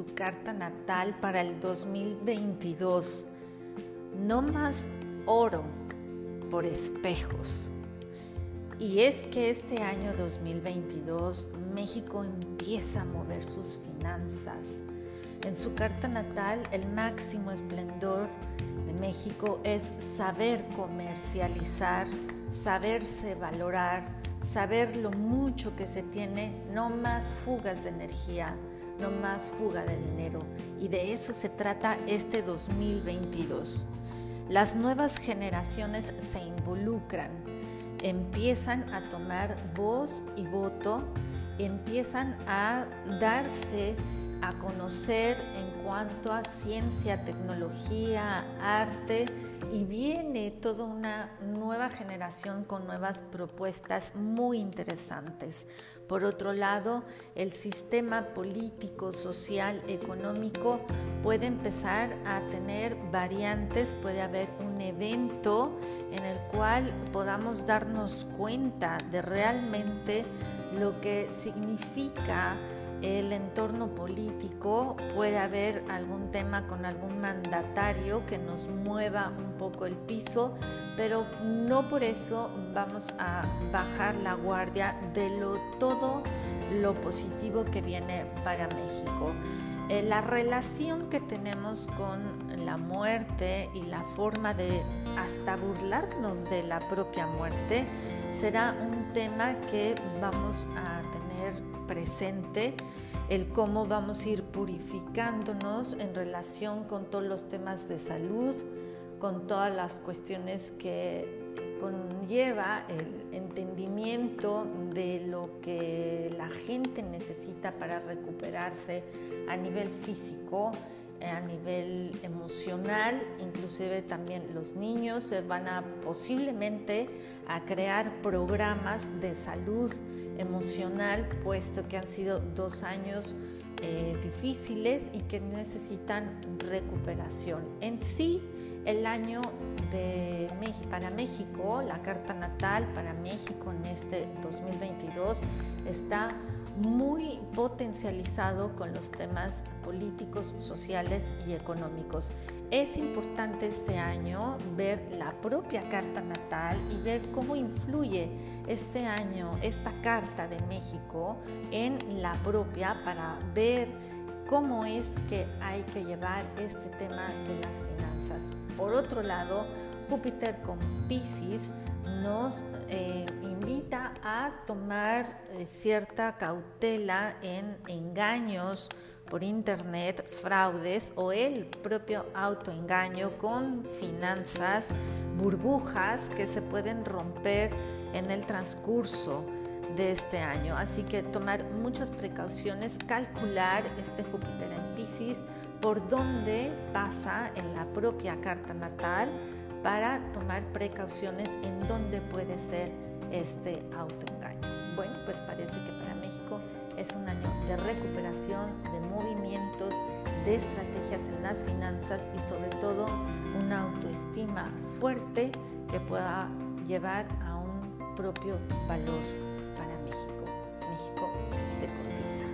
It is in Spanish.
su carta natal para el 2022. No más oro por espejos. Y es que este año 2022 México empieza a mover sus finanzas. En su carta natal, el máximo esplendor de México es saber comercializar, saberse valorar, saber lo mucho que se tiene, no más fugas de energía, más fuga de dinero. Y de eso se trata este 2022. Las nuevas generaciones se involucran, empiezan a tomar voz y voto, empiezan a darse a conocer en cuanto a ciencia, tecnología, arte y viene toda una nueva generación con nuevas propuestas muy interesantes. Por otro lado, el sistema político, social, económico puede empezar a tener variantes, puede haber un evento en el cual podamos darnos cuenta de realmente lo que significa el entorno político, puede haber algún tema con algún mandatario que nos mueva un poco el piso, pero no por eso vamos a bajar la guardia de lo todo lo positivo que viene para México. Eh, la relación que tenemos con la muerte y la forma de hasta burlarnos de la propia muerte será un tema que vamos a tener presente el cómo vamos a ir purificándonos en relación con todos los temas de salud, con todas las cuestiones que conlleva el entendimiento de lo que la gente necesita para recuperarse a nivel físico, a nivel emocional, inclusive también los niños van a posiblemente a crear programas de salud emocional, puesto que han sido dos años eh, difíciles y que necesitan recuperación. En sí, el año de para México, la carta natal para México en este 2022 está muy potencializado con los temas políticos, sociales y económicos. Es importante este año ver la propia carta natal y ver cómo influye este año esta carta de México en la propia para ver cómo es que hay que llevar este tema de las finanzas. Por otro lado, Júpiter con Pisces nos eh, invita a tomar eh, cierta cautela en engaños por internet, fraudes o el propio autoengaño con finanzas, burbujas que se pueden romper en el transcurso de este año. Así que tomar muchas precauciones, calcular este Júpiter en Pisces, por dónde pasa en la propia carta natal para tomar precauciones en dónde puede ser este autoengaño. Bueno, pues parece que para México es un año de recuperación, de movimientos, de estrategias en las finanzas y sobre todo una autoestima fuerte que pueda llevar a un propio valor para México. México se cotiza.